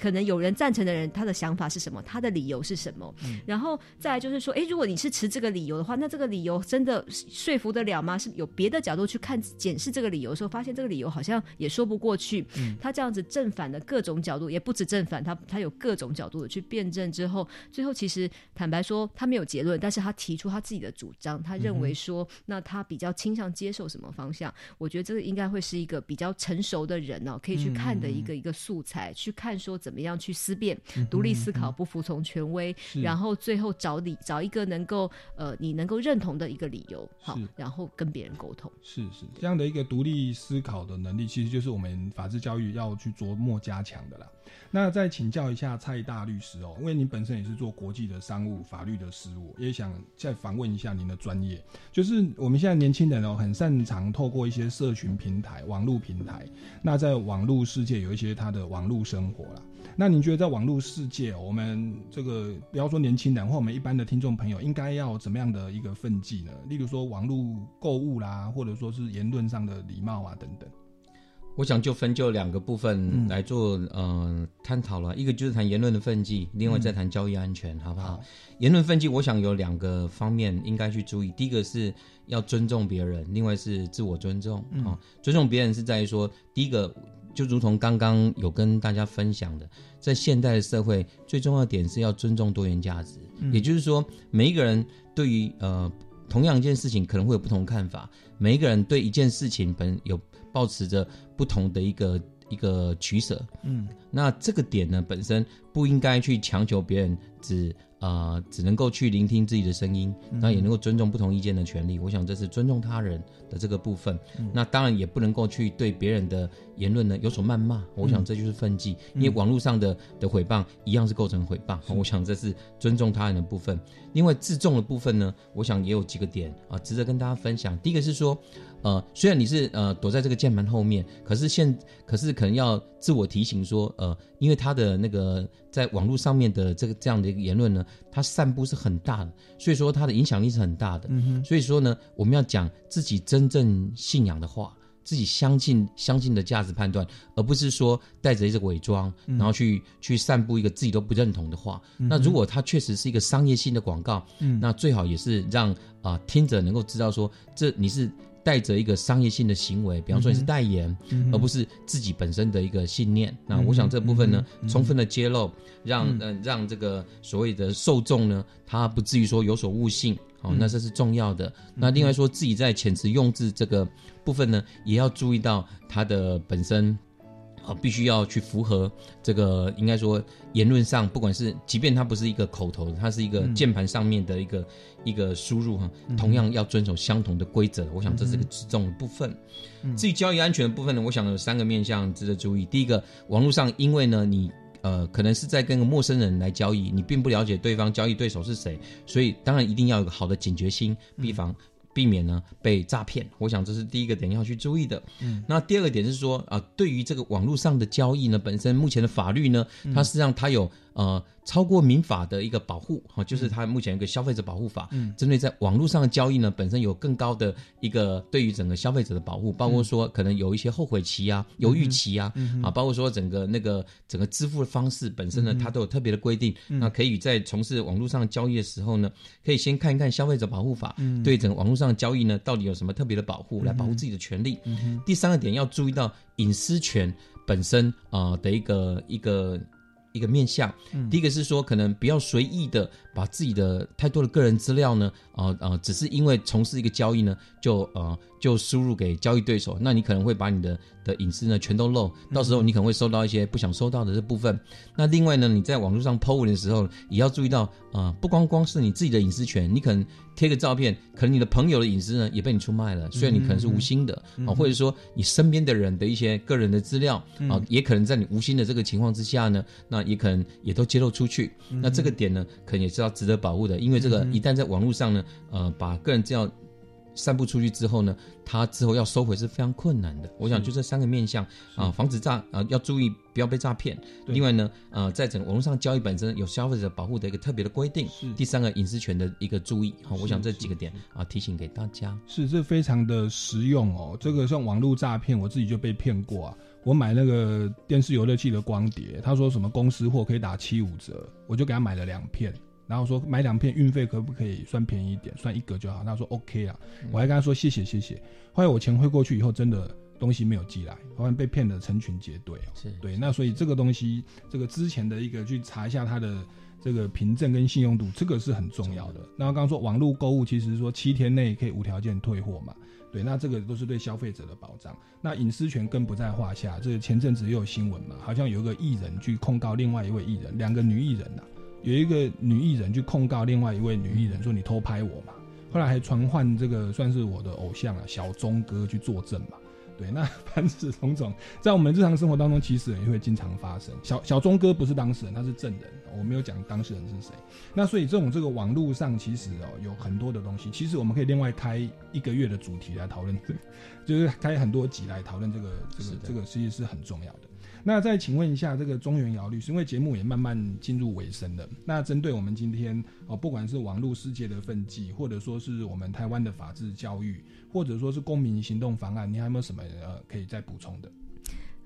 可能有人赞成的人，他的想法是什么，他的理由是什么，然后再来就是说，哎，如果你是持这个理由的话，那这个理由真的说服得了吗？是有别的角度去看检视这个理由的时候，发现这个理由好像也说不过去。他这样子正反的各种角度，也不止正反，他他有各种角度的去辩证之后，最后其实坦白说，他没有结论，但是他提出他自己的主张，他认为说，那他比较倾向接受什么方向？我觉得这个应该会是一个比较成熟的人哦，可以去看的一个一个素材，去看说怎么样去思辨、独立思考、不服从权威，然后最后找理找一个能够呃你能够认同的一个理由，好，然后跟别人沟通。是是这样的一个独立思考的能力，其实就是我们法治教育要去琢磨加强的啦。那再请教一下蔡大律师哦，因为您本身也是做国际的商务法律的事务，也想再访问一下您的专业。就是我们现在年轻人哦，很擅长透过一些社群平台、网络平台，那在网络世界有一些他的网络生活啦。那您觉得在网络世界，我们这个不要说年轻人或我们一般的听众朋友，应该要怎么样的一个分际呢？例如说网络购物啦，或者说是言论上的礼貌啊等等。我想就分就两个部分来做呃探讨了，一个就是谈言论的分际，另外再谈交易安全，好不好？言论分际，我想有两个方面应该去注意，第一个是要尊重别人，另外是自我尊重啊。尊重别人是在于说，第一个就如同刚刚有跟大家分享的，在现代的社会，最重要的点是要尊重多元价值，也就是说，每一个人对于呃同样一件事情可能会有不同看法，每一个人对一件事情本有。保持着不同的一个一个取舍，嗯，那这个点呢，本身不应该去强求别人只。啊，只能够去聆听自己的声音，那也能够尊重不同意见的权利。我想这是尊重他人的这个部分。那当然也不能够去对别人的言论呢有所谩骂。我想这就是分际，因为网络上的的诽谤一样是构成诽谤。我想这是尊重他人的部分。另外自重的部分呢，我想也有几个点啊，值得跟大家分享。第一个是说，呃，虽然你是呃躲在这个键盘后面，可是现可是可能要自我提醒说，呃，因为他的那个在网络上面的这个这样的一个言论呢。它散布是很大的，所以说它的影响力是很大的。嗯所以说呢，我们要讲自己真正信仰的话，自己相信相信的价值判断，而不是说带着一个伪装，然后去去散布一个自己都不认同的话。那如果它确实是一个商业性的广告，那最好也是让啊听者能够知道说，这你是。带着一个商业性的行为，比方说你是代言，而不是自己本身的一个信念。那我想这部分呢，充分的揭露，让呃让这个所谓的受众呢，他不至于说有所误信。哦，那这是重要的。那另外说自己在遣词用字这个部分呢，也要注意到它的本身。啊，必须要去符合这个，应该说言论上，不管是即便它不是一个口头，它是一个键盘上面的一个一个输入哈，同样要遵守相同的规则。我想这是个之重的部分。至于交易安全的部分呢，我想有三个面向值得注意。第一个，网络上因为呢，你呃可能是在跟个陌生人来交易，你并不了解对方交易对手是谁，所以当然一定要有个好的警觉心，提防。避免呢被诈骗，我想这是第一个点要去注意的。嗯，那第二个点是说啊，对于这个网络上的交易呢，本身目前的法律呢，它实际上它有呃。超过民法的一个保护哈，就是它目前一个消费者保护法，针对在网络上的交易呢，本身有更高的一个对于整个消费者的保护，包括说可能有一些后悔期啊、犹豫期啊，啊，包括说整个那个整个支付的方式本身呢，它都有特别的规定。那可以在从事网络上交易的时候呢，可以先看一看消费者保护法，对整个网络上的交易呢，到底有什么特别的保护，来保护自己的权利。第三个点要注意到隐私权本身啊的一个一个。一个面向，第一个是说，可能不要随意的把自己的太多的个人资料呢，啊啊，只是因为从事一个交易呢，就呃就输入给交易对手，那你可能会把你的的隐私呢全都漏，到时候你可能会收到一些不想收到的这部分。那另外呢，你在网络上 PO 文的时候，也要注意到啊，不光光是你自己的隐私权，你可能。贴个照片，可能你的朋友的隐私呢也被你出卖了。虽然你可能是无心的啊，或者说你身边的人的一些个人的资料啊，也可能在你无心的这个情况之下呢，那也可能也都揭露出去。那这个点呢，可能也是要值得保护的，因为这个一旦在网络上呢，呃，把个人资料。散布出去之后呢，他之后要收回是非常困难的。我想就这三个面向啊，防止诈啊，要注意不要被诈骗。另外呢，呃，在整个网络上交易本身有消费者保护的一个特别的规定。是第三个隐私权的一个注意。好，我想这几个点啊，提醒给大家。是这非常的实用哦。这个像网络诈骗，我自己就被骗过啊。我买那个电视游乐器的光碟，他说什么公司货可以打七五折，我就给他买了两片。然后说买两片运费可不可以算便宜一点，算一格就好。他说 OK 啊，我还跟他说谢谢谢谢。后来我钱汇过去以后，真的东西没有寄来，好像被骗的成群结队哦。是对，那所以这个东西，这个之前的一个去查一下它的这个凭证跟信用度，这个是很重要的。那刚刚说网络购物，其实说七天内可以无条件退货嘛。对，那这个都是对消费者的保障。那隐私权更不在话下。这个前阵子又有新闻嘛，好像有一个艺人去控告另外一位艺人，两个女艺人呐。有一个女艺人去控告另外一位女艺人说你偷拍我嘛，后来还传唤这个算是我的偶像啊小钟哥去作证嘛，对，那 凡此种种，在我们日常生活当中其实也会经常发生。小小钟哥不是当事人，他是证人，我没有讲当事人是谁。那所以这种这个网络上其实哦有很多的东西，其实我们可以另外开一个月的主题来讨论，就是开很多集来讨论这个这个这个其实是很重要的。那再请问一下，这个中原姚律师，因为节目也慢慢进入尾声了。那针对我们今天哦，不管是网络世界的奋际，或者说是我们台湾的法治教育，或者说是公民行动方案，你还有没有什么呃可以再补充的？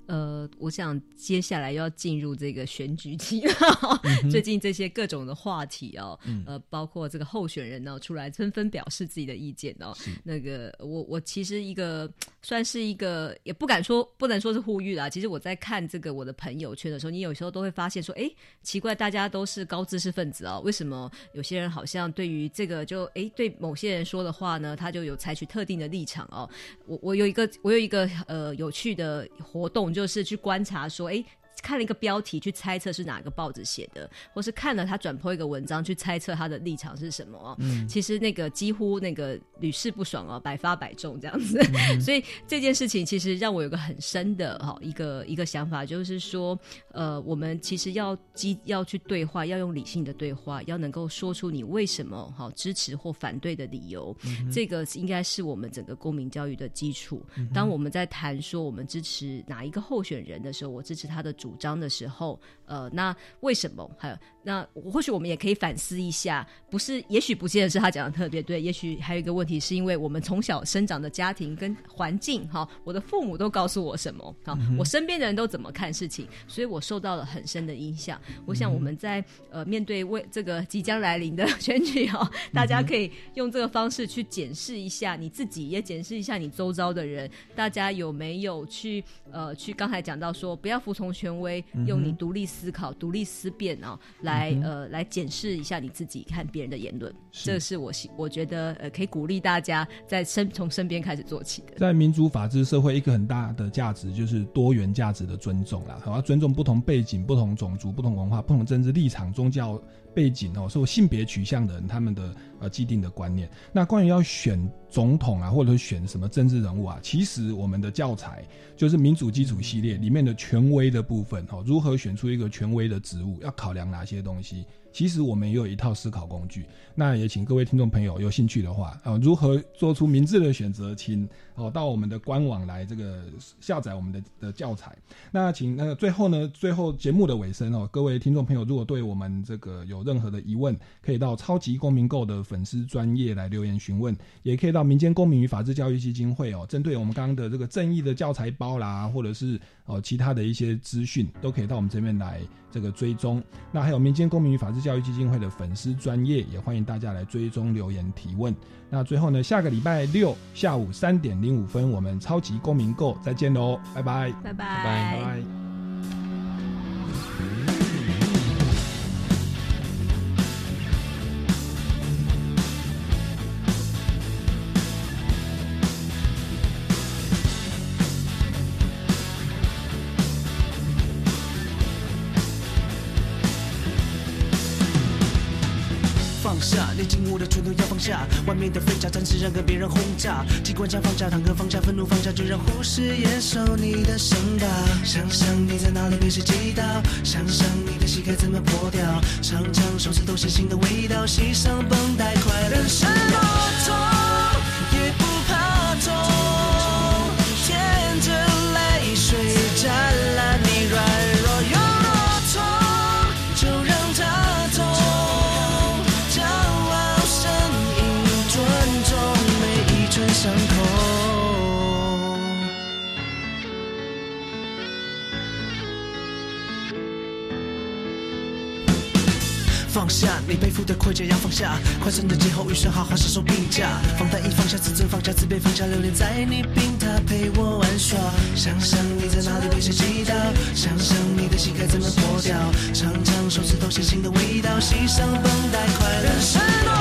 呃，我想接下来要进入这个选举期了，最近这些各种的话题哦，呃，包括这个候选人呢出来纷纷表示自己的意见哦。那个我我其实一个算是一个，也不敢说不能说是呼吁啦。其实我在看这个我的朋友圈的时候，你有时候都会发现说，哎，奇怪，大家都是高知识分子哦，为什么有些人好像对于这个就哎对某些人说的话呢，他就有采取特定的立场哦。我我有一个我有一个呃有趣的活动。就是去观察，说，哎。看了一个标题去猜测是哪个报纸写的，或是看了他转播一个文章去猜测他的立场是什么嗯，其实那个几乎那个屡试不爽哦，百发百中这样子。所以这件事情其实让我有个很深的哈一个一个想法，就是说，呃，我们其实要基要去对话，要用理性的对话，要能够说出你为什么哈支持或反对的理由。这个应该是我们整个公民教育的基础。当我们在谈说我们支持哪一个候选人的时候，我支持他的主。主张的时候，呃，那为什么？还有，那或许我们也可以反思一下，不是？也许不见得是他讲的特别对，也许还有一个问题，是因为我们从小生长的家庭跟环境，哈，我的父母都告诉我什么，好，我身边的人都怎么看事情，所以我受到了很深的影响。我想我们在呃面对为这个即将来临的选举，哈，大家可以用这个方式去检视一下你自己，也检视一下你周遭的人，大家有没有去呃去刚才讲到说，不要服从权。威用你独立思考、独立思辨啊，来呃来检视一下你自己看别人的言论，这是我我觉得呃可以鼓励大家在身从身边开始做起的。在民主法治社会，一个很大的价值就是多元价值的尊重啦，好要尊重不同背景、不同种族、不同文化、不同政治立场、宗教。背景哦，受性别取向的人，他们的呃既定的观念。那关于要选总统啊，或者选什么政治人物啊，其实我们的教材就是民主基础系列里面的权威的部分哦，如何选出一个权威的职务，要考量哪些东西。其实我们也有一套思考工具，那也请各位听众朋友有兴趣的话，啊，如何做出明智的选择，请哦到我们的官网来这个下载我们的的教材。那请那个最后呢，最后节目的尾声哦，各位听众朋友如果对我们这个有任何的疑问，可以到超级公民购的粉丝专业来留言询问，也可以到民间公民与法治教育基金会哦，针对我们刚刚的这个正义的教材包啦，或者是哦其他的一些资讯，都可以到我们这边来这个追踪。那还有民间公民与法治教育基金会的粉丝专业，也欢迎大家来追踪留言提问。那最后呢，下个礼拜六下午三点零五分，我们超级公民购再见喽，拜拜，拜拜，拜拜。外面的飞甲暂时让跟别人轰炸，机关枪放下，坦克放下，愤怒放下，就让护士也受你的伤吧。想想你在哪里被谁击倒，想想你的膝盖怎么破掉，常常手指都是新的味道，系上绷带，快乐是背负的盔甲要放下，快生的劫后余生好好享受病假。放贷一放下，自尊放下，自卑放下，留恋在你病榻陪我玩耍。想想你在哪里被谁击倒，想想你的心该怎么破掉，尝尝手指头写信的味道，系上绷带，快乐。